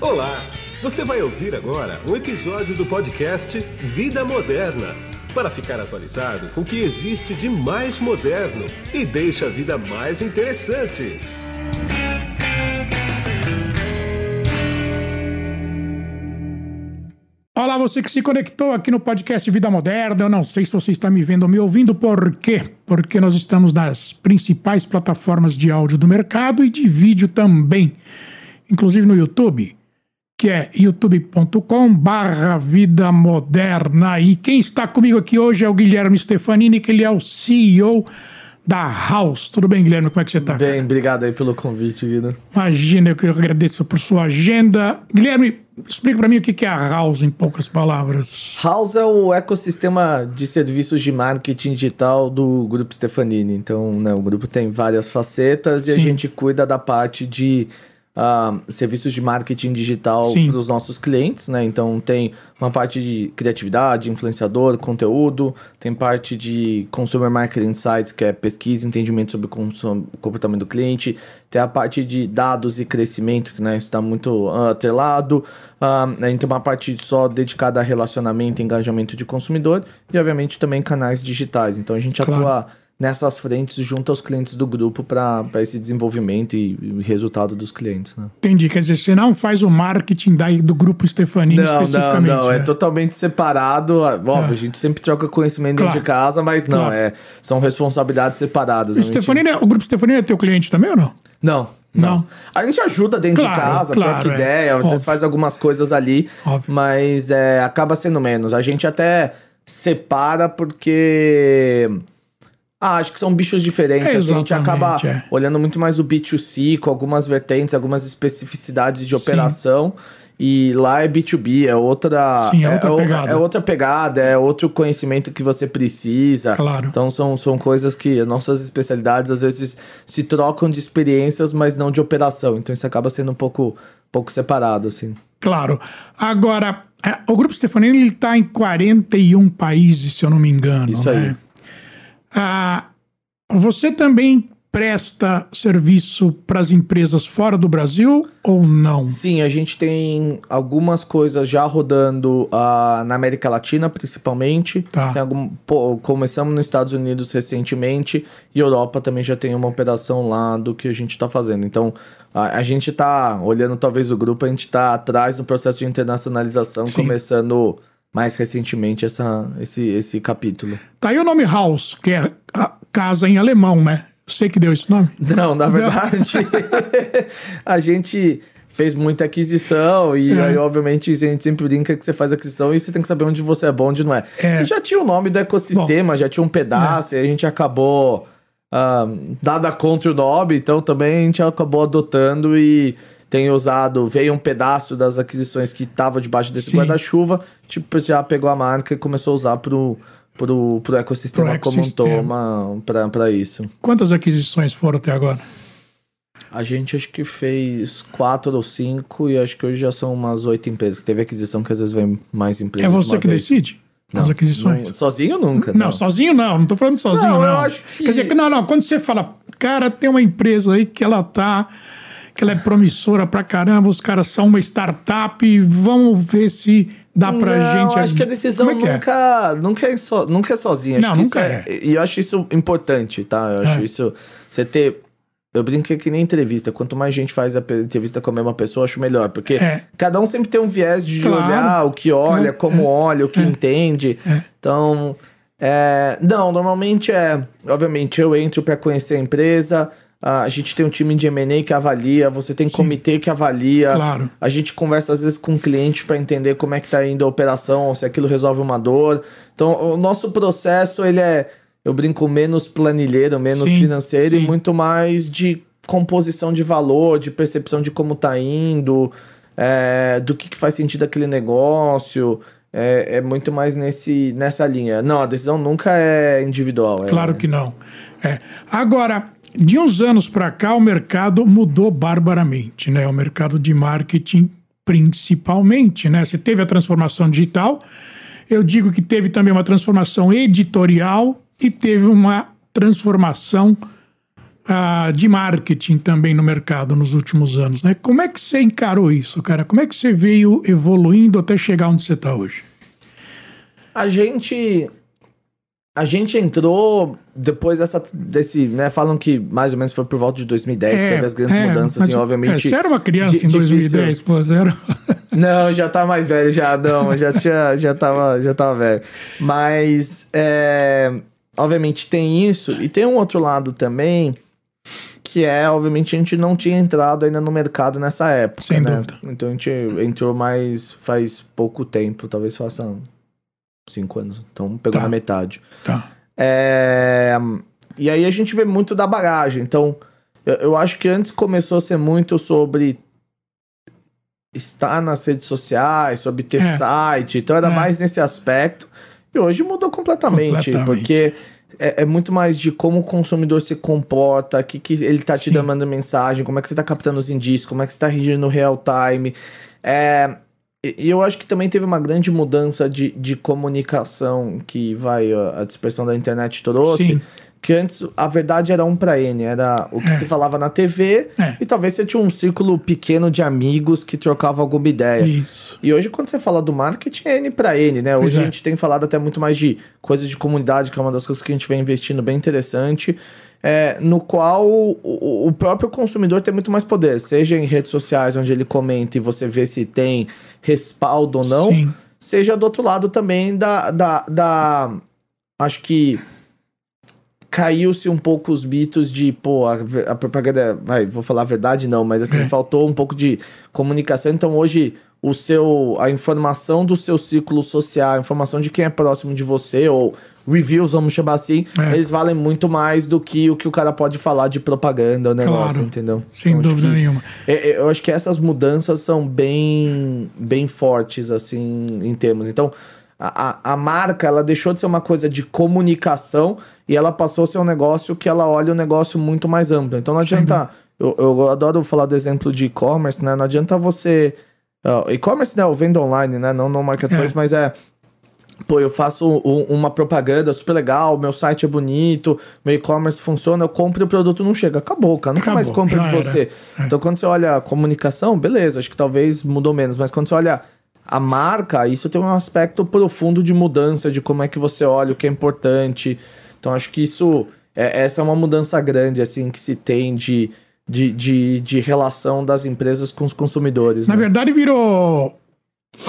Olá! Você vai ouvir agora um episódio do podcast Vida Moderna para ficar atualizado com o que existe de mais moderno e deixa a vida mais interessante. Olá, você que se conectou aqui no podcast Vida Moderna. Eu não sei se você está me vendo ou me ouvindo, por quê? Porque nós estamos nas principais plataformas de áudio do mercado e de vídeo também, inclusive no YouTube, que é youtube.com/barra Vida Moderna. E quem está comigo aqui hoje é o Guilherme Stefanini, que ele é o CEO da House. Tudo bem, Guilherme? Como é que você está? Bem, obrigado aí pelo convite, Guido. Imagina, eu agradeço por sua agenda. Guilherme, explica para mim o que é a House em poucas palavras. House é o ecossistema de serviços de marketing digital do Grupo Stefanini. Então, né, o grupo tem várias facetas Sim. e a gente cuida da parte de uh, serviços de marketing digital para os nossos clientes, né? Então tem uma parte de criatividade, influenciador, conteúdo, tem parte de consumer marketing insights, que é pesquisa, entendimento sobre o comportamento do cliente, tem a parte de dados e crescimento, que né, está muito uh, atrelado, uh, a gente tem uma parte só dedicada a relacionamento e engajamento de consumidor, e obviamente também canais digitais. Então a gente claro. atua nessas frentes junto aos clientes do grupo para esse desenvolvimento e, e, resultado dos clientes. Né? Entendi. Quer dizer, você não faz o marketing daí do grupo Stefanini não, especificamente. Não, não, é né? é totalmente separado. Ah, óbvio, tá. a gente sempre troca conhecimento claro. dentro de casa, mas não, claro. é, são responsabilidades separadas. O, Stefanini, o grupo Stefanini é teu cliente também ou não? Não. Não. não. A gente ajuda dentro claro, de casa, claro, troca é. ideia, às vezes faz algumas coisas ali, Óbvio. mas é, acaba sendo menos. A gente até separa porque ah, acho que são bichos diferentes. É, a gente acaba é. olhando muito mais o B2C, com algumas vertentes, algumas especificidades de operação. E lá é B2B, é outra, Sim, é outra é, pegada. É outra pegada, é outro conhecimento que você precisa. Claro. Então são, são coisas que nossas especialidades às vezes se trocam de experiências, mas não de operação. Então isso acaba sendo um pouco, pouco separado, assim. Claro. Agora, é, o Grupo Stefanini está em 41 países, se eu não me engano. Isso né? aí. Ah, você também presta serviço para as empresas fora do Brasil ou não? Sim, a gente tem algumas coisas já rodando uh, na América Latina, principalmente. Tá. Algum, pô, começamos nos Estados Unidos recentemente e Europa também já tem uma operação lá do que a gente está fazendo. Então, a, a gente está olhando talvez o grupo, a gente está atrás no processo de internacionalização, Sim. começando mais recentemente essa, esse, esse capítulo. Tá aí o nome Haus, que é casa em alemão, né? Você que deu esse nome? Não, na verdade, a gente fez muita aquisição e é. aí, obviamente, a gente sempre brinca que você faz aquisição e você tem que saber onde você é bom, onde não é. é. Já tinha o nome do ecossistema, bom, já tinha um pedaço é. e a gente acabou, uh, dada contra o nome, então também a gente acabou adotando e tem usado, veio um pedaço das aquisições que estava debaixo desse guarda-chuva, tipo, já pegou a marca e começou a usar pro, pro, pro ecossistema pro como um toma para isso. Quantas aquisições foram até agora? A gente acho que fez quatro ou cinco e acho que hoje já são umas oito empresas. Teve aquisição que às vezes vem mais empresas. É você que vez. decide? Não, as aquisições? Não, sozinho nunca. Não. não. sozinho não, não tô falando sozinho não. não. Eu acho que... Quer dizer, não, não, quando você fala, cara, tem uma empresa aí que ela tá que ela é promissora pra caramba, os caras são uma startup, vamos ver se dá pra não, gente. acho que a decisão é que nunca, é? Nunca, é so, nunca é sozinha. Não, nunca é, é. E eu acho isso importante, tá? Eu acho é. isso. Você ter. Eu brinco que nem entrevista. Quanto mais gente faz a entrevista com a mesma pessoa, acho melhor. Porque é. cada um sempre tem um viés de claro. olhar o que olha, como olha, o que entende. Então. não, normalmente é. Obviamente, eu entro para conhecer a empresa a gente tem um time de M&A que avalia, você tem Sim. comitê que avalia. Claro. A gente conversa às vezes com o cliente para entender como é que tá indo a operação, se aquilo resolve uma dor. Então, o nosso processo, ele é, eu brinco, menos planilheiro, menos sim, financeiro sim. e muito mais de composição de valor, de percepção de como tá indo, é, do que, que faz sentido aquele negócio. É, é, muito mais nesse, nessa linha. Não, a decisão nunca é individual. É claro é... que não. É. Agora, de uns anos para cá, o mercado mudou barbaramente, né? O mercado de marketing, principalmente, né? Você teve a transformação digital, eu digo que teve também uma transformação editorial e teve uma transformação uh, de marketing também no mercado nos últimos anos, né? Como é que você encarou isso, cara? Como é que você veio evoluindo até chegar onde você está hoje? A gente a gente entrou depois dessa, desse, né? Falam que mais ou menos foi por volta de 2010, é, teve as grandes é, mudanças, assim, obviamente. É, você era uma criança em 2010, pô, zero. Não, já tá mais velho, já, não, já tinha, já tava, já tava velho. Mas, é, obviamente tem isso, e tem um outro lado também, que é, obviamente, a gente não tinha entrado ainda no mercado nessa época, Sem né? dúvida. Então a gente entrou mais, faz pouco tempo, talvez faça cinco anos. Então pegou tá. na metade. Tá. É... E aí a gente vê muito da bagagem. Então, eu, eu, acho que antes começou a ser muito sobre estar nas redes sociais, sobre ter é. site. Então era é. mais nesse aspecto. E hoje mudou completamente, completamente. porque é, é, muito mais de como o consumidor se comporta, que, que ele tá te Sim. dando mensagem, como é que você tá captando os indícios, como é que você tá reagindo no real time. É, e eu acho que também teve uma grande mudança de, de comunicação que vai a dispersão da internet trouxe. Sim. Que antes a verdade era um para N, era o que é. se falava na TV é. e talvez você tinha um círculo pequeno de amigos que trocavam alguma ideia. Isso. E hoje, quando você fala do marketing, é N para N, né? Hoje a é. gente tem falado até muito mais de coisas de comunidade, que é uma das coisas que a gente vem investindo bem interessante é, no qual o, o, próprio consumidor tem muito mais poder, seja em redes sociais, onde ele comenta e você vê se tem respaldo ou não, Sim. seja do outro lado também da. da, da acho que caiu-se um pouco os mitos de, pô, a, a, propaganda, vai, vou falar a verdade não, mas assim, é. faltou um pouco de comunicação, então hoje o seu a informação do seu ciclo social, a informação de quem é próximo de você ou reviews, vamos chamar assim, é. eles valem muito mais do que o que o cara pode falar de propaganda, negócio, claro. entendeu? Sem então, dúvida nenhuma. É, é, eu acho que essas mudanças são bem bem fortes assim em termos. Então, a, a, a marca ela deixou de ser uma coisa de comunicação e ela passou a ser um negócio que ela olha o um negócio muito mais amplo. Então não adianta. Eu, eu adoro falar do exemplo de e-commerce, né? Não adianta você Uh, e-commerce, né? O venda online, né? Não no marketplace, é. mas é. Pô, eu faço um, uma propaganda super legal, meu site é bonito, meu e-commerce funciona, eu compro e o produto não chega. Acabou, cara. Nunca Acabou, mais compra de você. É. Então, quando você olha a comunicação, beleza, acho que talvez mudou menos, mas quando você olha a marca, isso tem um aspecto profundo de mudança, de como é que você olha, o que é importante. Então, acho que isso. É, essa é uma mudança grande, assim, que se tem de de, de, de relação das empresas com os consumidores. Na né? verdade, virou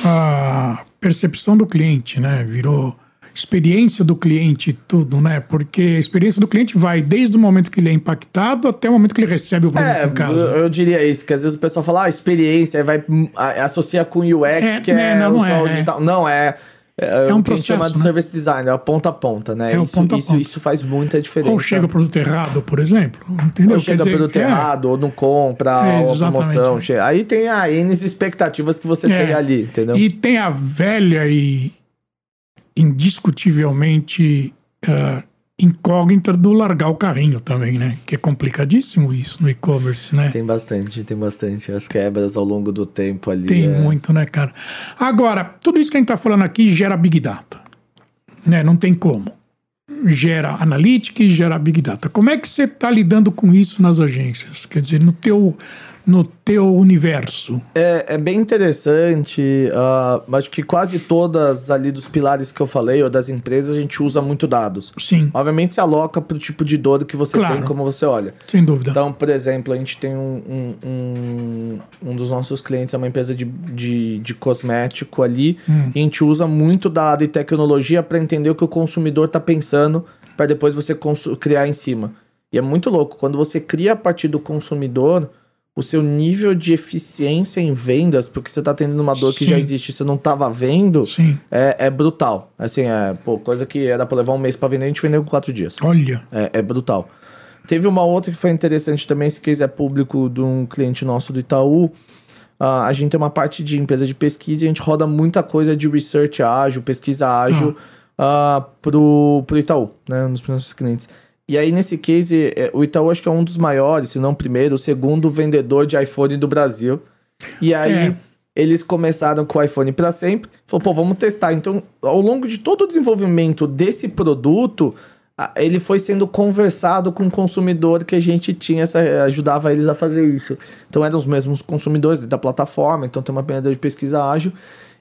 a percepção do cliente, né? Virou experiência do cliente tudo, né? Porque a experiência do cliente vai desde o momento que ele é impactado até o momento que ele recebe o produto é, em casa. Eu, eu diria isso, que às vezes o pessoal fala, ah, experiência, vai associa com UX, é, que né, é não, o é, digital. Não, é é, é um processo, chama de né? service design, é ponta a ponta, né? É isso, ponta isso, ponta. isso faz muita diferença. Ou chega o produto errado, por exemplo, entendeu? Ou chega o produto é. errado, ou não compra, é, ou promoção. Aí tem a N expectativas que você é. tem ali, entendeu? E tem a velha e indiscutivelmente uh, incógnita do largar o carrinho também, né? Que é complicadíssimo isso no e-commerce, né? Tem bastante, tem bastante. As quebras ao longo do tempo ali. Tem é... muito, né, cara? Agora, tudo isso que a gente tá falando aqui gera Big Data. Né? Não tem como. Gera analytics e gera Big Data. Como é que você está lidando com isso nas agências? Quer dizer, no teu no teu universo? É, é bem interessante. Uh, acho que quase todas ali dos pilares que eu falei, ou das empresas, a gente usa muito dados. Sim. Obviamente se aloca para o tipo de dor que você claro. tem, como você olha. Sem dúvida. Então, por exemplo, a gente tem um, um, um, um dos nossos clientes, é uma empresa de, de, de cosmético ali, hum. e a gente usa muito dado e tecnologia para entender o que o consumidor está pensando, para depois você criar em cima. E é muito louco, quando você cria a partir do consumidor, o seu nível de eficiência em vendas, porque você está tendo uma dor Sim. que já existe e você não estava vendo, é, é, brutal. Assim, é pô, coisa que era para levar um mês para vender, a gente vendeu com quatro dias. Olha. É, é, brutal. Teve uma outra que foi interessante também, esse case é público de um cliente nosso do Itaú. Uh, a gente tem uma parte de empresa de pesquisa e a gente roda muita coisa de research ágil, pesquisa ágil ah. uh, pro, pro Itaú, né? Nos nossos clientes. E aí, nesse case, é, o Itaú acho que é um dos maiores, se não o primeiro, o segundo vendedor de iPhone do Brasil. E aí, é. eles começaram com o iPhone para sempre. Falou, pô, vamos testar. Então, ao longo de todo o desenvolvimento desse produto, ele foi sendo conversado com o consumidor que a gente tinha, essa, ajudava eles a fazer isso. Então eram os mesmos consumidores da plataforma, então tem uma pena de pesquisa ágil.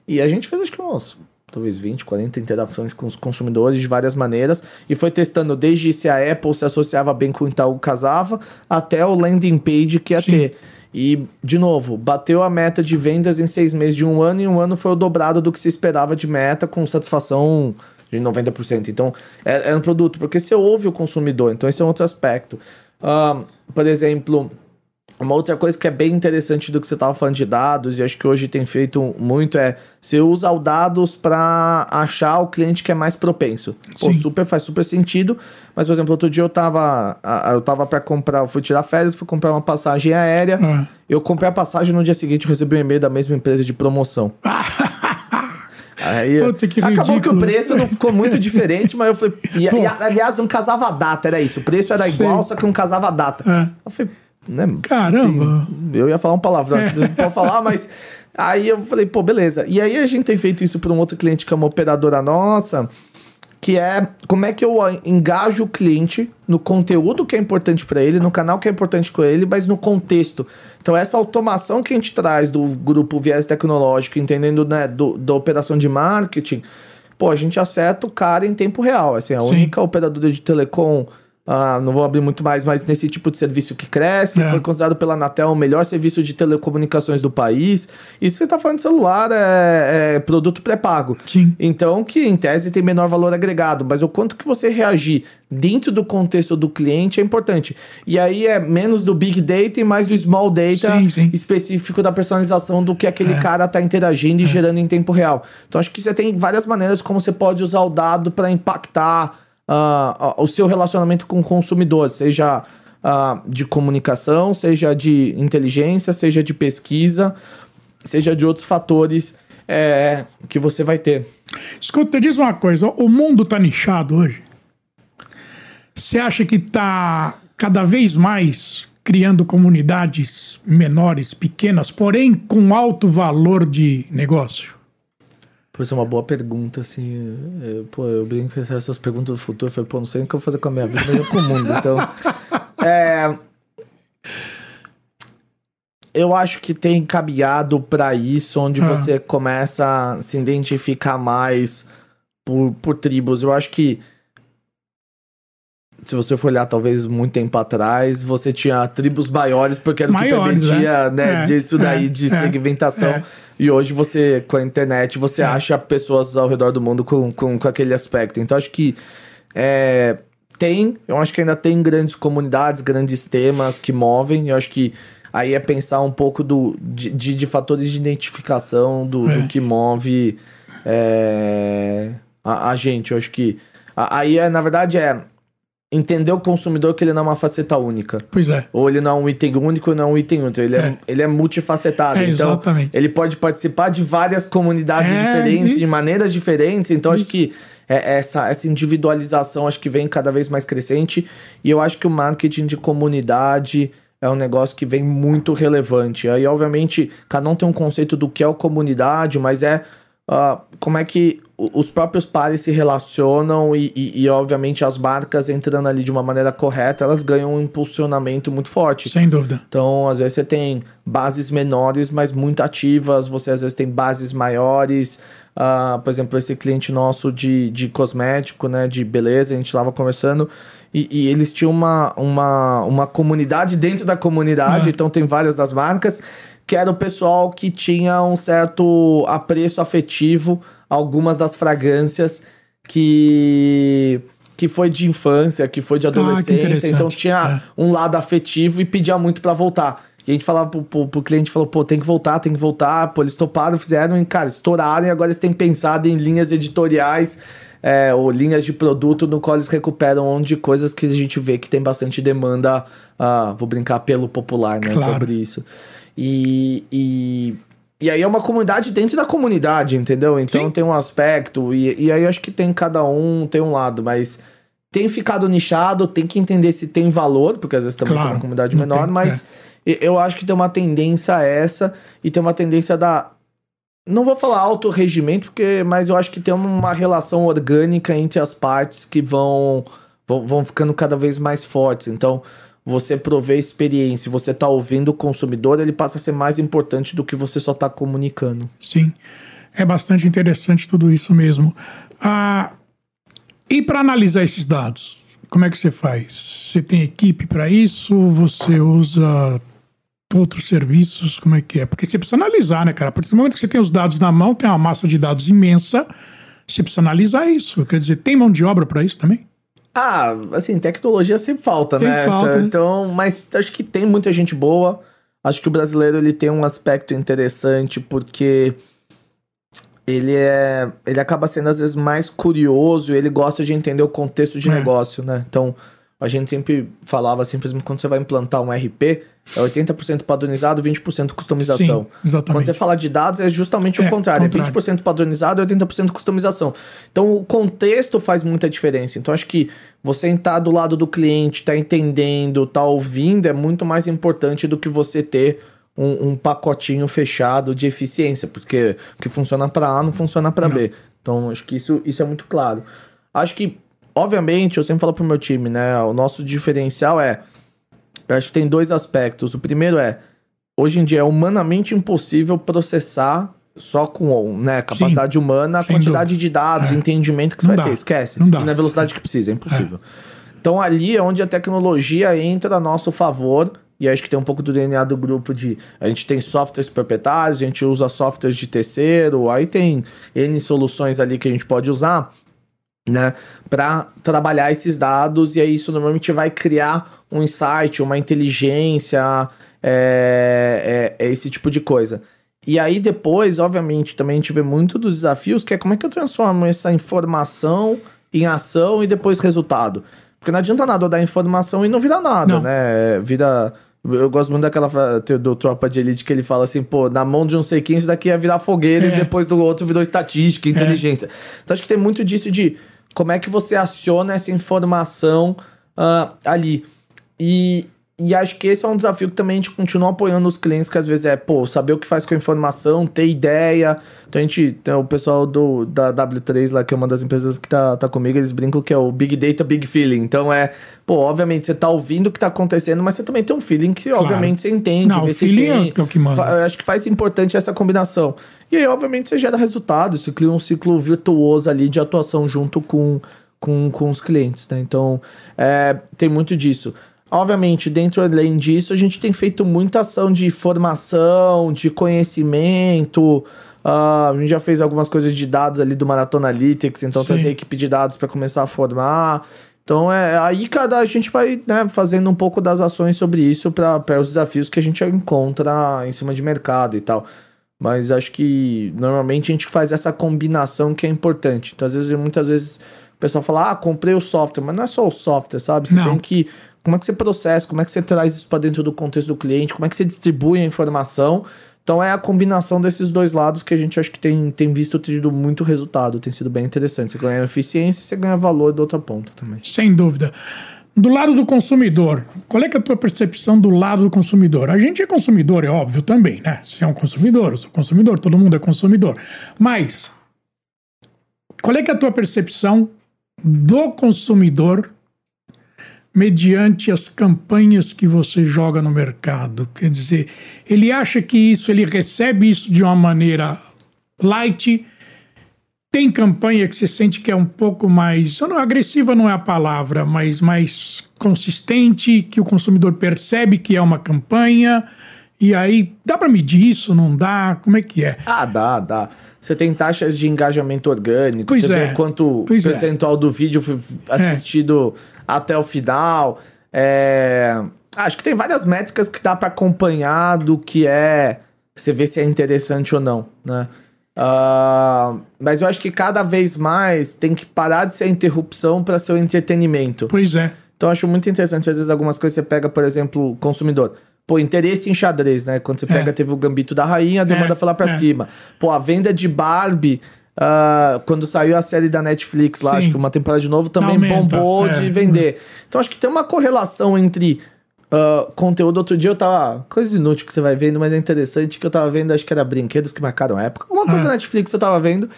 E a gente fez acho que uns talvez 20, 40 interações com os consumidores de várias maneiras e foi testando desde se a Apple se associava bem com o Itaú casava até o landing page que ia Sim. ter. E, de novo, bateu a meta de vendas em seis meses de um ano e um ano foi o dobrado do que se esperava de meta com satisfação de 90%. Então, é, é um produto, porque você ouve o consumidor, então esse é um outro aspecto. Uh, por exemplo, uma outra coisa que é bem interessante do que você estava falando de dados, e acho que hoje tem feito muito, é você usa os dados para achar o cliente que é mais propenso. Pô, super, faz super sentido. Mas, por exemplo, outro dia eu tava. Eu tava para comprar, fui tirar férias, fui comprar uma passagem aérea. Uhum. Eu comprei a passagem no dia seguinte eu recebi um e-mail da mesma empresa de promoção. Aí, Puta, que acabou ridículo. que o preço não ficou muito diferente, mas eu falei. E, e, aliás, não casava a data, era isso. O preço era igual, só que não casava a data. É. Eu falei né? Caramba! Assim, eu ia falar um palavrão, é. não pode falar, mas. Aí eu falei, pô, beleza. E aí a gente tem feito isso para um outro cliente que é uma operadora nossa, que é como é que eu engajo o cliente no conteúdo que é importante para ele, no canal que é importante com ele, mas no contexto. Então essa automação que a gente traz do grupo Viés Tecnológico, entendendo né, do, da operação de marketing, pô, a gente acerta o cara em tempo real. Assim, a Sim. única operadora de telecom ah, não vou abrir muito mais, mas nesse tipo de serviço que cresce, é. foi considerado pela Anatel o melhor serviço de telecomunicações do país. Isso você está falando de celular, é, é produto pré-pago. Sim. Então, que em tese tem menor valor agregado, mas o quanto que você reagir dentro do contexto do cliente é importante. E aí é menos do big data e mais do small data sim, sim. específico da personalização do que aquele é. cara está interagindo e é. gerando em tempo real. Então, acho que você tem várias maneiras como você pode usar o dado para impactar uh, o seu relacionamento com o consumidor, seja uh, de comunicação, seja de inteligência, seja de pesquisa, seja de outros fatores é, que você vai ter. Escuta, diz uma coisa: o mundo está nichado hoje? Você acha que está cada vez mais criando comunidades menores, pequenas, porém com alto valor de negócio? Pois é uma boa pergunta, assim. Eu, pô, eu brinco com essas perguntas do futuro. Eu falei, pô, não sei o que eu vou fazer com a minha vida, nem com o mundo. Então. é, eu acho que tem caminhado para isso, onde ah. você começa a se identificar mais por, por tribos. Eu acho que se você for olhar talvez muito tempo atrás, você tinha tribos maiores porque era o que permitia, né, né é, disso daí é, de é, segmentação. É. E hoje você, com a internet, você é. acha pessoas ao redor do mundo com, com, com aquele aspecto. Então acho que é, tem, eu acho que ainda tem grandes comunidades, grandes temas que movem. Eu acho que aí é pensar um pouco do, de, de, de fatores de identificação do, do que move a, a, gente. Eu acho que aí é, na verdade, é entender o consumidor que ele não é uma faceta única. Pois é. Ou ele não é um item único, não é um item único. Ele é, é ele é multifacetado. É, então, exatamente. ele pode participar de várias comunidades é, diferentes, isso. de maneiras diferentes. Então, isso. acho que é, essa, essa individualização acho que vem cada vez mais crescente. E eu acho que o marketing de comunidade é um negócio que vem muito relevante. Aí, obviamente, cada um tem um conceito do que é a comunidade, mas é uh, como é que os próprios pares se relacionam e, e, e, obviamente, as marcas entrando ali de uma maneira correta, elas ganham um impulsionamento muito forte. Sem dúvida. Então, às vezes você tem bases menores, mas muito ativas, você às vezes tem bases maiores. Uh, por exemplo, esse cliente nosso de, de cosmético, né, de beleza, a gente estava conversando, e, e, eles tinham uma, uma, uma comunidade dentro da comunidade, ah. então tem várias das marcas, que era o pessoal que tinha um certo apreço afetivo algumas das fragrâncias que que foi de infância, que foi de ah, adolescência, ah, então tinha é. um lado afetivo e pedia muito para voltar. E a gente falava pro, pro, pro, cliente, falou, pô, tem que voltar, tem que voltar. Pô, eles toparam, fizeram, e, cara, estouraram e agora eles têm pensado em linhas editoriais é, ou linhas de produto no qual eles recuperam onde coisas que a gente vê que tem bastante demanda, uh, vou brincar, pelo popular, né, claro. sobre isso. E, e e aí é uma comunidade dentro da comunidade, entendeu? Então Sim. tem um aspecto, e, e aí eu acho que tem cada um, tem um lado, mas tem ficado nichado, tem que entender se tem valor, porque às vezes também claro, tem uma comunidade menor, tem, mas é. eu acho que tem uma tendência essa, e tem uma tendência da. Não vou falar auto-regimento, porque, mas eu acho que tem uma relação orgânica entre as partes que vão vão, vão ficando cada vez mais fortes. Então, você prover experiência, você tá ouvindo o consumidor, ele passa a ser mais importante do que você só tá comunicando. Sim, é bastante interessante tudo isso mesmo. Ah, e para analisar esses dados, como é que você faz? Você tem equipe para isso? Você usa outros serviços? Como é que é? Porque você precisa analisar, né, cara? A partir do momento que você tem os dados na mão, tem uma massa de dados imensa, você precisa analisar isso. Quer dizer, tem mão de obra para isso também? Ah, assim, tecnologia sempre falta, Sempre né? falta, né? Então, mas acho que tem muita gente boa. Acho que o brasileiro ele tem um aspecto interessante porque ele é, ele acaba sendo às vezes mais curioso, e ele gosta de entender o contexto de É. negócio, né? Então, a gente sempre falava simplesmente quando você vai implantar um RP, é 80% padronizado, 20% customização. Sim, exatamente. Quando você fala de dados, é justamente É, o contrário. contrário. É 20% padronizado e 80% customização. Então, o contexto faz muita diferença. Então, acho que você estar do lado do cliente, tá entendendo, tá ouvindo, é muito mais importante do que você ter um, um pacotinho fechado de eficiência. Porque o que funciona para A não funciona para B. Então, acho que isso, isso é muito claro. Acho que, obviamente, eu sempre falo pro meu time, né? O nosso diferencial é eu acho que tem dois aspectos. O primeiro é, hoje em dia é humanamente impossível processar só com né, capacidade humana a quantidade de dados, É. entendimento que você Não vai dá. ter. Esquece. Não dá. Na velocidade que precisa, é impossível. Então ali é onde a tecnologia entra a nosso favor. E acho que tem um pouco do DNA do grupo de. A gente tem softwares proprietários, a gente usa softwares de terceiro, aí tem N soluções ali que a gente pode usar né, para trabalhar esses dados e aí isso normalmente vai criar um insight, uma inteligência, é, é- é esse tipo de coisa. E aí depois, obviamente, também a gente vê muito dos desafios, que é como é que eu transformo essa informação em ação e depois resultado. Porque não adianta nada eu dar informação e não virar nada, Não. né? Vira... Eu gosto muito daquela do Tropa de Elite que ele fala assim, pô, na mão de um sei quem isso daqui ia virar fogueira É. e depois do outro virou estatística, inteligência. Então acho que tem muito disso de como é que você aciona essa informação ah, ali. E, e acho que esse é um desafio que também a gente continua apoiando os clientes, que às vezes é, pô, saber o que faz com a informação, ter ideia. Então a gente tem o pessoal do, da W3 lá, que é uma das empresas que tá, tá comigo, eles brincam que é o Big Data, Big Feeling. Então é, pô, obviamente você tá ouvindo o que tá acontecendo, mas você também tem um feeling que, Claro. obviamente, você entende. Não, o se feeling tem- é o que manda. acho que faz importante essa combinação. E aí, obviamente, você gera resultado, você cria um ciclo virtuoso ali de atuação junto com, com, com os clientes, né? Então, é, tem muito disso. Obviamente, dentro além disso, a gente tem feito muita ação de formação, de conhecimento. ah, a gente já fez algumas coisas de dados ali do Maratona Analytics, então Sim. trazer equipe de dados para começar a formar. Então é aí cada a gente vai né, fazendo um pouco das ações sobre isso para os desafios que a gente encontra em cima de mercado e tal. Mas acho que normalmente a gente faz essa combinação que é importante. Então, às vezes, muitas vezes o pessoal fala, ah, comprei o software, mas não é só o software, sabe? Você Não. tem que. Como é que você processa, como é que você traz isso para dentro do contexto do cliente, como é que você distribui a informação. Então é a combinação desses dois lados que a gente acho que tem, tem visto tido muito resultado, tem sido bem interessante. Você ganha eficiência e você ganha valor da outra ponta também. Sem dúvida. Do lado do consumidor, qual é, é a tua percepção do lado do consumidor? A gente é consumidor, é óbvio também, né? Você é um consumidor, eu sou consumidor, todo mundo é consumidor. Mas, qual é é a tua percepção do consumidor mediante as campanhas que você joga no mercado? Quer dizer, ele acha que isso, ele recebe isso de uma maneira light, tem campanha que você sente que é um pouco mais. Não, agressiva não é a palavra, mas mais consistente, que o consumidor percebe que é uma campanha. E aí, dá para medir isso? Não dá? Como é que é? Ah, dá, dá. Você tem taxas de engajamento orgânico, Pois você é. vê quanto Pois é. percentual do vídeo foi assistido até o final. É, Acho que tem várias métricas que dá para acompanhar do que é. Você vê se é interessante ou não, né? Ah, mas eu acho que cada vez mais tem que parar de ser a interrupção para ser o entretenimento. Pois é. Então eu acho muito interessante, às vezes, algumas coisas você pega, por exemplo, consumidor. Pô, interesse em xadrez, né? Quando você pega, teve o Gambito da Rainha, a demanda É, foi lá pra é. cima. Pô, a venda de Barbie, ah, quando saiu a série da Netflix lá, Sim. acho que uma temporada de novo, também Aumenta, bombou é. de vender. Então acho que tem uma correlação entre ah, conteúdo. Outro dia eu tava. Coisa inútil que você vai vendo, mas é interessante que eu tava vendo, acho que era brinquedos que marcaram a época. Uma coisa Ah. da Netflix eu tava vendo.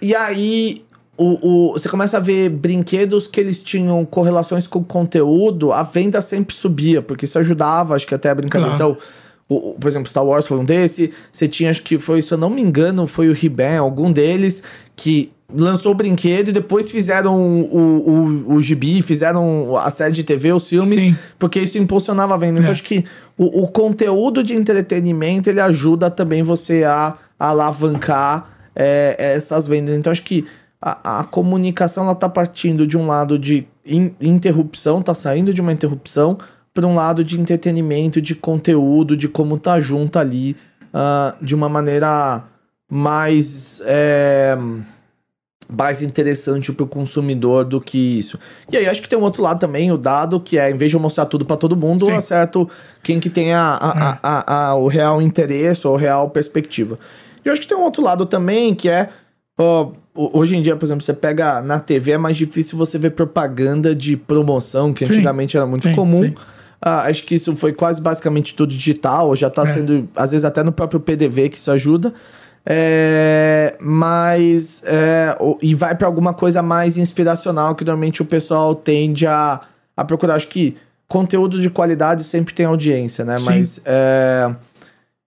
E aí o, o, você começa a ver brinquedos que eles tinham correlações com o conteúdo, a venda sempre subia, porque isso ajudava, acho que até a brincadeira. Claro. Então, por exemplo, Star Wars foi um desse. Você tinha, acho que foi, se eu não me engano, foi o He-Man, algum deles, que lançou o brinquedo e depois fizeram o, o, o gibi, fizeram a série de TV, os filmes, Sim. porque isso impulsionava a venda. Então, É. acho que o, o conteúdo de entretenimento, ele ajuda também você a, alavancar é, essas vendas. Então, acho que a, a comunicação, ela tá partindo de um lado de in- interrupção, tá saindo de uma interrupção, para um lado de entretenimento, de conteúdo, de como tá junto ali, ah, de uma maneira mais... é, mais interessante para o consumidor do que isso. E aí acho que tem um outro lado também, o dado, que é, em vez de eu mostrar tudo para todo mundo, Sim. eu acerto quem que tem a, a, a- a- o real interesse ou a real perspectiva. E eu acho que tem um outro lado também, que é, ho- hoje em dia, por exemplo, você pega na TV, é mais difícil você ver propaganda de promoção, que Sim. antigamente era muito Sim, comum. sim. Ah, acho que isso foi quase basicamente tudo digital, já tá É. sendo, às vezes até no próprio PDV que isso ajuda. É, mas é, e vai pra alguma coisa mais inspiracional que normalmente o pessoal tende a, a procurar. Acho que conteúdo de qualidade sempre tem audiência, né? Sim. Mas é,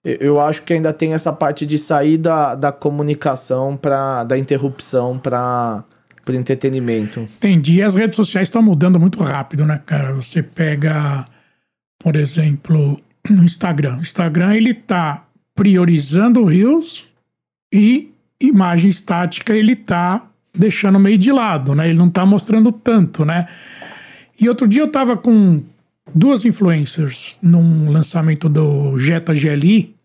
eu- eu acho que ainda tem essa parte de sair da, da comunicação para da interrupção para o entretenimento. Entendi. E as redes sociais estão mudando muito rápido, né, cara? Você pega, por exemplo, no Instagram. O Instagram, ele tá priorizando o Reels e imagem estática ele tá deixando meio de lado, né? Ele não tá mostrando tanto, né? E outro dia eu tava com duas influencers num lançamento do Jetta GLI.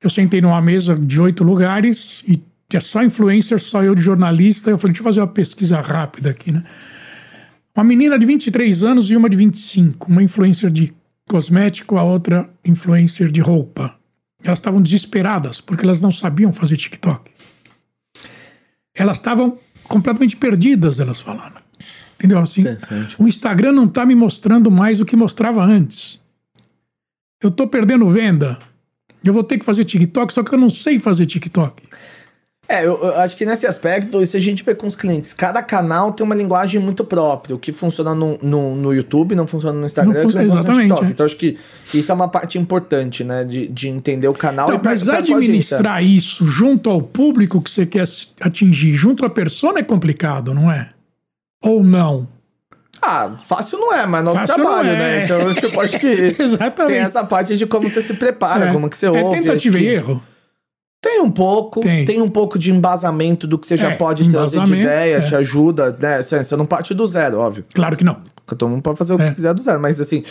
Eu sentei numa mesa de oito lugares e tinha só influencer, só eu de jornalista. Eu falei, deixa eu fazer uma pesquisa rápida aqui, né? Uma menina de 23 anos e uma de 25. Uma influencer de cosmético, a outra influencer de roupa. Elas estavam desesperadas porque elas não sabiam fazer TikTok. Elas estavam completamente perdidas, elas falaram. Entendeu? Assim, o Instagram não tá me mostrando mais o que mostrava antes. Eu tô perdendo venda. Eu vou ter que fazer TikTok, só que eu não sei fazer TikTok. É, eu, eu acho que nesse aspecto, isso a gente vê com os clientes. Cada canal tem uma linguagem muito própria. O que funciona no, no, no YouTube não funciona no Instagram, Não fun- que não funciona no TikTok. é. Então acho que isso é uma parte importante, né? De, de entender o canal Então, e pra- mas pra administrar isso junto ao público que você quer atingir, junto à persona, é complicado, não é? Ou não? Ah, fácil não é, mas nosso Fácil trabalho, é. né? Então tipo, acho que tem essa parte de como você se prepara, É. como que você É ouve. tentativa acho e que erro. Tem um pouco, Tem. tem. um pouco de embasamento do que você já É, pode trazer de ideia, é. te ajuda, né? Você você não parte do zero, óbvio. Claro que não. Todo mundo pode fazer o É. que quiser do zero, mas assim,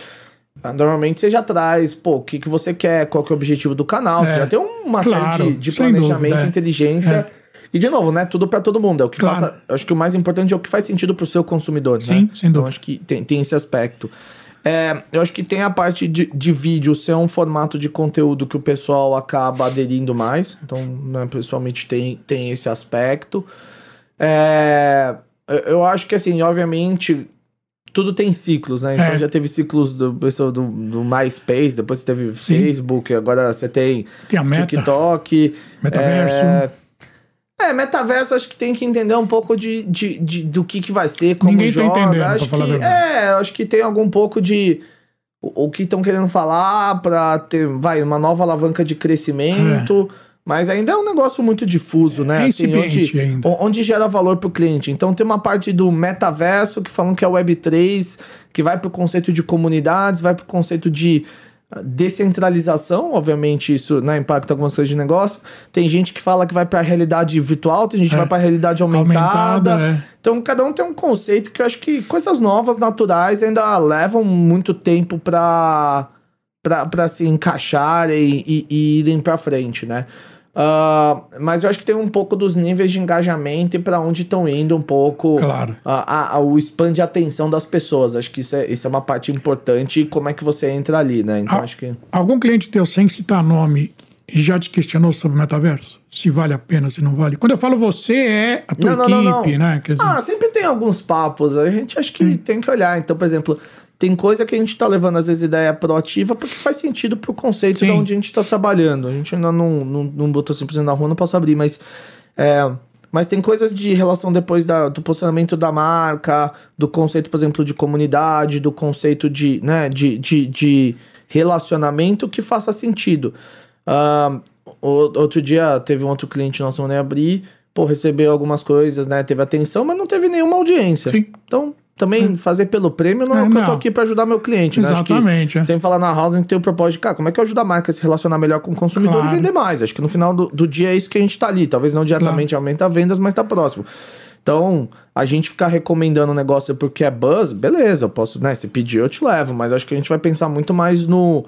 ah, normalmente você já traz, pô, o que, que você quer, qual que é o objetivo do canal, É. você já tem uma Claro, série de, de planejamento, dúvida, é. inteligência. É. E de novo, né? Tudo pra todo mundo. É o que Claro. faça. eu Acho que o mais importante é o que faz sentido pro seu consumidor. Sim, né? sem Então dúvida. acho que tem, tem esse aspecto. É, eu acho que tem a parte de, de vídeo ser um formato de conteúdo que o pessoal acaba aderindo mais. Então, né, pessoalmente tem, tem esse aspecto. É, eu- acho que assim, obviamente, tudo tem ciclos, né? Então É. já teve ciclos do pessoal do, do MySpace, depois você teve Sim. Facebook, agora você tem Tem. TikTok. Metaverso. É, é, metaverso acho que tem que entender um pouco de, de, de- do que, que vai ser, como Ninguém tá joga. entendendo, pra acho falar a que, é, acho que tem algum pouco de o, o que estão querendo falar pra ter, vai, uma nova alavanca de crescimento. Mas ainda é um negócio muito difuso, né? É incipiente onde, ainda. o- onde gera valor pro cliente. Então tem uma parte do metaverso que falam que é Web3, que vai pro conceito de comunidades, vai pro conceito de descentralização, obviamente isso né, impacta algumas coisas de negócio. Tem gente que fala que vai pra realidade virtual, tem gente que É. vai pra realidade aumentada. Aumentada, é. Então cada um tem um conceito que eu acho que coisas novas, naturais, ainda levam muito tempo pra se encaixarem e, e irem pra frente, né? Ah, mas eu acho que tem um pouco dos níveis de engajamento e pra onde estão indo um pouco Claro. a, a- o spam de atenção das pessoas. Acho que isso é, isso é uma parte importante e como é que você entra ali, né? Então Ah. acho que. Algum cliente teu, sem citar nome, já te questionou sobre o metaverso? Se vale a pena, se não vale? Quando eu falo você, é a tua Não, não, equipe, não. né? Dizer, Ah, sempre tem alguns papos. A gente acho que tem que olhar. Então, por exemplo, tem coisa que a gente tá levando, às vezes, ideia proativa porque faz sentido pro conceito Sim. de onde a gente tá trabalhando. A gente ainda não, não, não botou simplesmente na rua, não posso abrir, mas. É, Mas tem coisas de relação depois da, do posicionamento da marca, do conceito, por exemplo, de comunidade, do conceito de, né, de, de, de relacionamento que faça sentido. Uh, outro dia teve um outro cliente nosso, nem abrir, pô, recebeu algumas coisas, né? Teve atenção, mas não teve nenhuma audiência. Sim. Então, também Sim. fazer pelo prêmio não é, É, o que eu tô aqui pra ajudar meu cliente, né? Acho que Exatamente. é. Sem falar na gente tem o propósito de, cara, como é que eu ajudo a marca a se relacionar melhor com o consumidor Claro. e vender mais? Acho que no final do, do dia é isso que a gente tá ali. Talvez não diretamente aumenta vendas, mas tá próximo. Então, a gente ficar recomendando um negócio porque é buzz, beleza, eu posso, né? Se pedir, eu te levo, mas acho que a gente vai pensar muito mais no,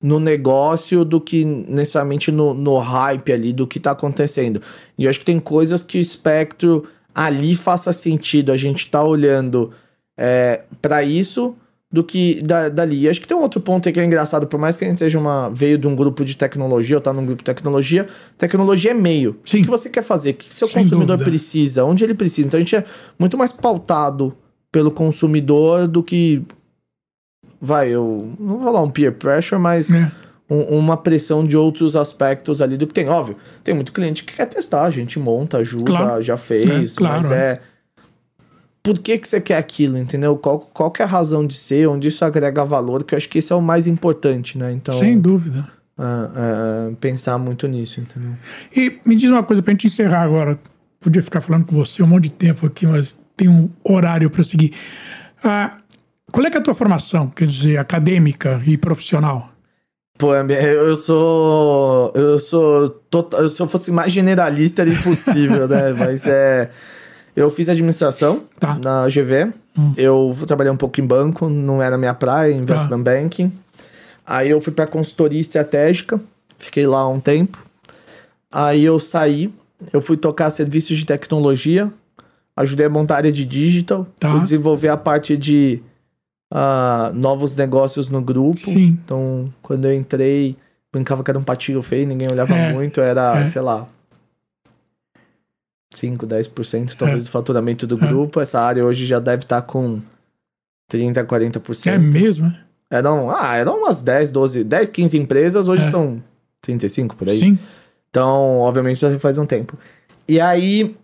no negócio do que necessariamente no, no hype ali do que tá acontecendo. E eu acho que tem coisas que o espectro ali faça sentido. A gente tá olhando é, para isso do que da, dali. E acho que tem um outro ponto aí que é engraçado, por mais que a gente seja uma veio de um grupo de tecnologia, ou tá num grupo de tecnologia, tecnologia é meio. Sim. O que você quer fazer? O que seu Sem consumidor dúvida. precisa? Onde ele precisa? Então a gente é muito mais pautado pelo consumidor do que vai, eu não vou falar um peer pressure, mas É. um- uma pressão de outros aspectos ali do que tem. Óbvio, tem muito cliente que quer testar, a gente monta, ajuda, Claro. já fez, É, claro, mas é. Por que, que você quer aquilo, entendeu? Qual, qual que é a razão de ser, onde isso agrega valor, que eu acho que esse é o mais importante, né? Então, Sem dúvida. ah, ah, pensar muito nisso, entendeu? E me diz uma coisa pra gente encerrar agora. Podia ficar falando com você um monte de tempo aqui, mas tem um horário para seguir. Ah, qual é é a tua formação, quer dizer, acadêmica e profissional? Pô, eu eu sou. Eu sou. Tota, se eu fosse mais generalista, era impossível, né? Mas é. Eu fiz administração Tá. na GV. Eu trabalhei um pouco em banco, não era minha praia, investment banking. Aí eu fui pra consultoria estratégica, fiquei lá um tempo. Aí eu saí, eu fui tocar serviços de tecnologia, ajudei a montar a área de digital, Tá. fui desenvolver a parte de ah, novos negócios no grupo. Sim. Então, quando eu entrei, brincava que era um patinho feio, ninguém olhava É, muito, era, é. sei lá, 5, 10% talvez É. do faturamento do É. grupo. Essa área hoje já deve estar com 30, 40%. É mesmo, é? Eram, ah, eram umas 10, 12, 10, 15 empresas, hoje É. são 35 por aí. Sim. Então, obviamente, já faz um tempo. E aí,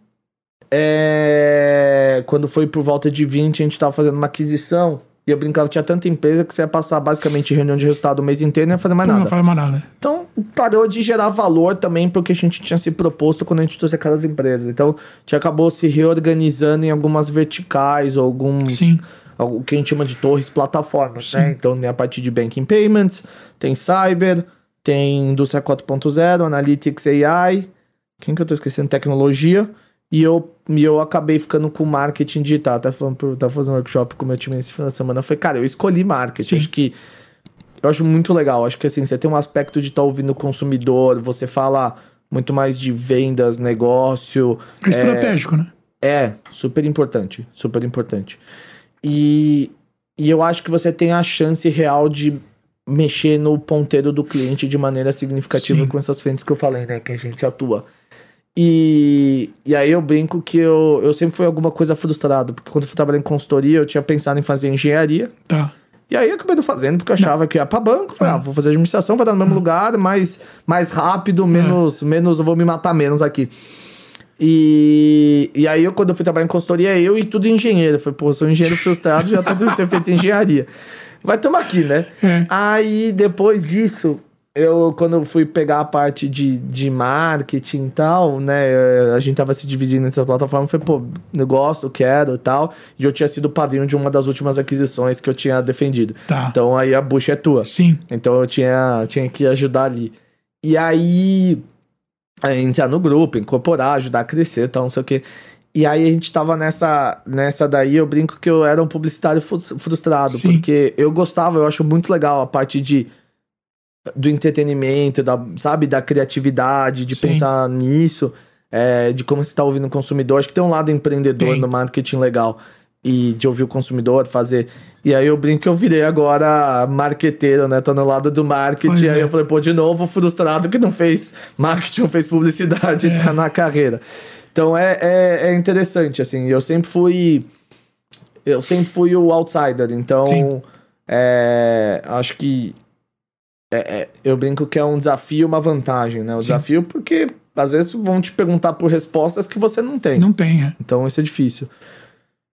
é, quando foi por volta de 20, a gente tava fazendo uma aquisição. E eu brincava, tinha tanta empresa que você ia passar basicamente reunião de resultado o mês inteiro e não ia fazer mais Não nada. faz mais nada. Então, parou de gerar valor também porque a gente tinha se proposto quando a gente trouxe aquelas empresas. Então, a gente acabou se reorganizando em algumas verticais ou alguns Sim. o que a gente chama de torres plataformas, Sim. né? Então tem a parte de banking payments, tem cyber, tem indústria 4.0, analytics AI, quem que eu tô esquecendo? Tecnologia. E eu, e eu acabei ficando com marketing digital. Até falando tava fazendo um workshop com o meu time esse final de semana. Eu falei, cara, eu escolhi marketing. Sim. Acho que. Eu acho muito legal. Acho que assim, você tem um aspecto de estar ouvindo o consumidor, você fala muito mais de vendas, negócio. É estratégico, né? É, super importante, super importante. E, e eu acho que você tem a chance real de mexer no ponteiro do cliente de maneira significativa Sim. com essas frentes que eu falei, né? Que a gente atua. E, e aí eu brinco que eu, eu sempre fui alguma coisa frustrado, porque quando eu fui trabalhar em consultoria, eu tinha pensado em fazer engenharia. Tá. E aí eu acabei não fazendo, porque eu achava que ia pra banco. Falei, É. ah, vou fazer administração, vai dar no mesmo lugar, mais, mais rápido, menos, menos, eu vou me matar menos aqui. E, e aí, eu, quando eu fui trabalhar em consultoria, eu e tudo engenheiro. Eu falei, pô, eu sou engenheiro frustrado, já tô ter feito engenharia. Vai tomar aqui, né? É. Aí, depois disso, eu, quando eu fui pegar a parte de, de marketing e tal, né? A gente tava se dividindo entre as plataformas. Falei, pô, eu gosto, quero e tal. E eu tinha sido padrinho de uma das últimas aquisições que eu tinha defendido. Tá. Então aí a bucha é tua. Sim. Então eu tinha, tinha que ajudar ali. E aí, é, entrar no grupo, incorporar, ajudar a crescer e tal, não sei o quê. E aí a gente tava nessa, nessa daí, eu brinco que eu era um publicitário frus- frustrado, Sim. porque eu gostava, eu acho muito legal a parte de do entretenimento, da, sabe, da criatividade, de Sim. pensar nisso, é, de como você tá ouvindo o consumidor. Acho que tem um lado empreendedor no marketing legal e de ouvir o consumidor, fazer. E aí eu brinco que eu virei agora marqueteiro, né? Tô no lado do marketing. Pois aí é. eu falei, pô, de novo, frustrado que não fez marketing, não fez publicidade, É. tá na carreira. Então é, é, é interessante, assim. Eu sempre fui. Eu sempre fui o outsider, então. É, acho que. É- é, eu brinco que é um desafio e uma vantagem, né? O Sim. desafio porque às vezes vão te perguntar por respostas que você não tem. Não tem, é. Então isso é difícil.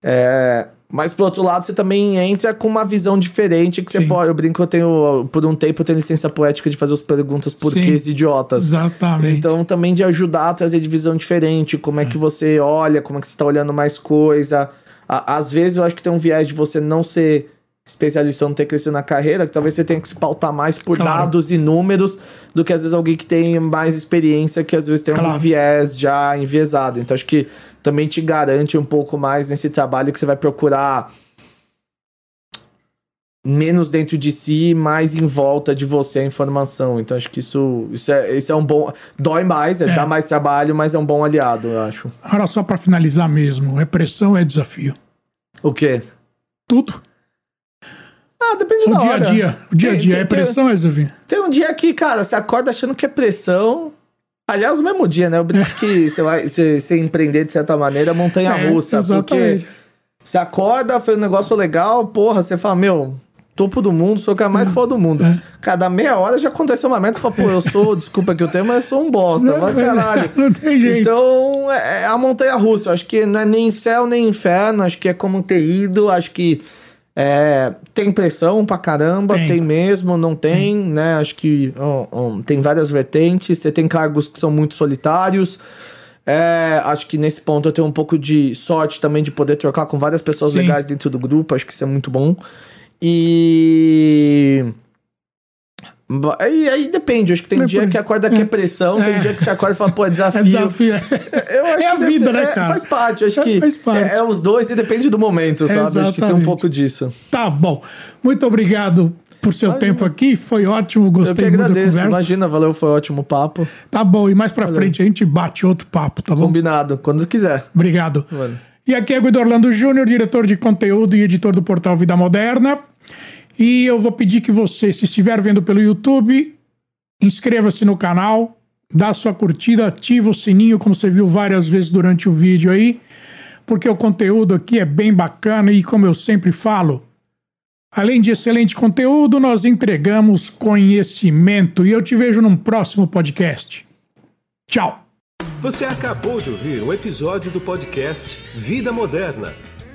É, mas por outro lado, você também entra com uma visão diferente que você Sim. pode. Eu brinco eu tenho, por um tempo, eu tenho licença poética de fazer as perguntas porquês idiotas. Exatamente. Então, também de ajudar a trazer de visão diferente, como é que você olha, como é que você tá olhando mais coisa. À- Às vezes eu acho que tem um viés de você não ser especialista não ter crescido na carreira, que talvez você tenha que se pautar mais por Claro. dados e números do que às vezes alguém que tem mais experiência, que às vezes tem um Claro. viés já enviesado. Então acho que também te garante um pouco mais nesse trabalho que você vai procurar menos dentro de si, mais em volta de você a informação. Então acho que isso, isso, é, isso é um bom. Dói mais, é. É. dá mais trabalho, mas é um bom aliado, eu acho. Agora, só para finalizar mesmo, é pressão é desafio. O quê? Tudo. Ah, depende O da dia a hora. dia. O dia a Tem- dia. tem- É pressão, é. Tem um dia que, cara, você acorda achando que é pressão. Aliás, no mesmo dia, né? Eu brinco que você vai você, você empreender de certa maneira é montanha É, russa. porque você acorda, fez um negócio legal, porra, você fala, meu, topo do mundo, sou o cara mais foda do mundo. É. Cada meia hora já aconteceu uma meta, você fala, pô, eu sou, desculpa que eu tenho, mas eu sou um bosta, mas caralho. Não tem jeito. Então, é é a montanha russa. Acho que não é nem céu nem inferno. Acho que é como ter ido. Acho que é, tem pressão pra caramba. Tem. Tem, mesmo, não tem, né? Acho que ó, ó, tem várias vertentes. Você tem cargos que são muito solitários. É, acho que nesse ponto eu tenho um pouco de sorte também de poder trocar com várias pessoas Sim. legais dentro do grupo. Acho que isso é muito bom. E. E aí depende, acho que tem É dia que acorda que é pressão, É. tem dia que você acorda e fala, pô, é desafio. É desafio. Eu acho É a que vida, né, é, cara? Faz parte, acho É, que faz parte. É, é os dois e depende do momento, sabe? Acho que tem um Exatamente. pouco disso. Tá bom. Muito obrigado por seu tempo aqui. Foi ótimo. Gostei muito da agradeço, conversa. imagina, valeu, foi ótimo papo. Tá bom. E mais pra frente a gente bate outro papo, tá bom? Combinado, quando quiser. Obrigado. Mano. E aqui é Guido Orlando Júnior, diretor de conteúdo e editor do portal Vida Moderna. E eu vou pedir que você, se estiver vendo pelo YouTube, inscreva-se no canal, dá sua curtida, ativa o sininho, como você viu várias vezes durante o vídeo aí, porque o conteúdo aqui é bem bacana e, como eu sempre falo, além de excelente conteúdo, nós entregamos conhecimento. E eu te vejo num próximo podcast. Tchau! Você acabou de ouvir um episódio do podcast Vida Moderna.